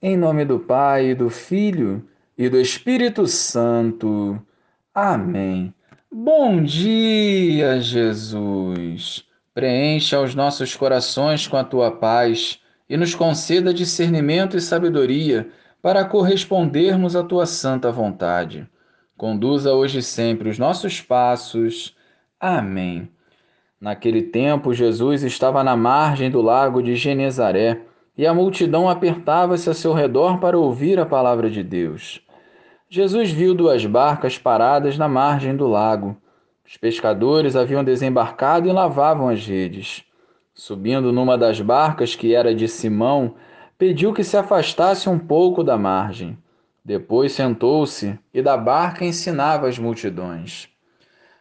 Em nome do Pai, do Filho e do Espírito Santo. Amém. Bom dia, Jesus. Preencha os nossos corações com a tua paz e nos conceda discernimento e sabedoria para correspondermos à tua santa vontade. Conduza hoje sempre os nossos passos. Amém. Naquele tempo, Jesus estava na margem do lago de Genezaré e a multidão apertava-se a seu redor para ouvir a palavra de Deus. Jesus viu duas barcas paradas na margem do lago. Os pescadores haviam desembarcado e lavavam as redes. Subindo numa das barcas, que era de Simão, pediu que se afastasse um pouco da margem. Depois sentou-se e da barca ensinava as multidões.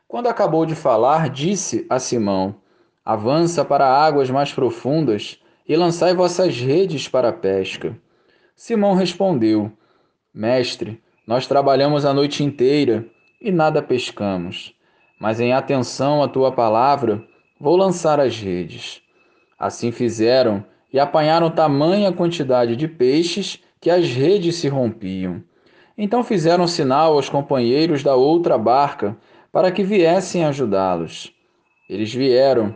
Quando acabou de falar, disse a Simão: Avança para águas mais profundas e lançai vossas redes para a pesca. Simão respondeu: Mestre, nós trabalhamos a noite inteira e nada pescamos, mas em atenção à tua palavra, vou lançar as redes. Assim fizeram e apanharam tamanha quantidade de peixes que as redes se rompiam. Então fizeram sinal aos companheiros da outra barca para que viessem ajudá-los. Eles vieram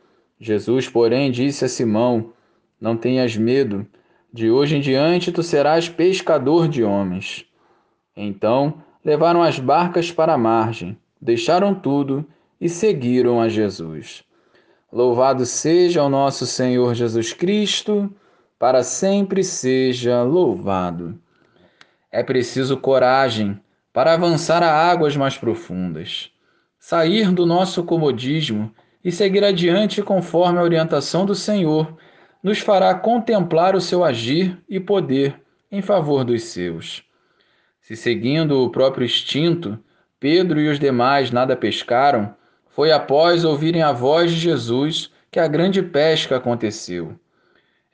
Jesus, porém, disse a Simão: não tenhas medo, de hoje em diante tu serás pescador de homens. Então levaram as barcas para a margem, deixaram tudo e seguiram a Jesus. Louvado seja o nosso Senhor Jesus Cristo, para sempre seja louvado. É preciso coragem para avançar a águas mais profundas, sair do nosso comodismo e seguir adiante conforme a orientação do Senhor nos fará contemplar o seu agir e poder em favor dos seus. Se seguindo o próprio instinto, Pedro e os demais nada pescaram, foi após ouvirem a voz de Jesus que a grande pesca aconteceu.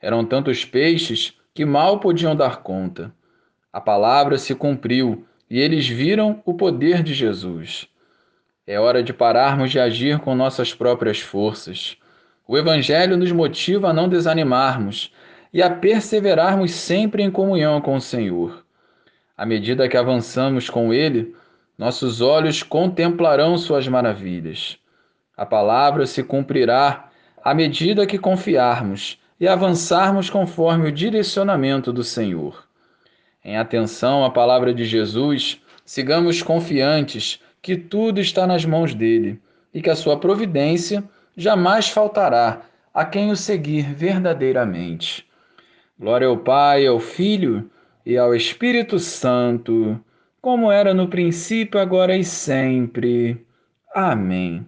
Eram tantos peixes que mal podiam dar conta. A palavra se cumpriu e eles viram o poder de Jesus. É hora de pararmos de agir com nossas próprias forças o Evangelho nos motiva a não desanimarmos e a perseverarmos sempre em comunhão com o Senhor. À medida que avançamos com Ele, nossos olhos contemplarão Suas maravilhas. A palavra se cumprirá à medida que confiarmos e avançarmos conforme o direcionamento do Senhor. Em atenção à palavra de Jesus, sigamos confiantes que tudo está nas mãos dele e que a sua providência jamais faltará a quem o seguir verdadeiramente. Glória ao Pai, ao Filho e ao Espírito Santo, como era no princípio, agora e sempre. Amém.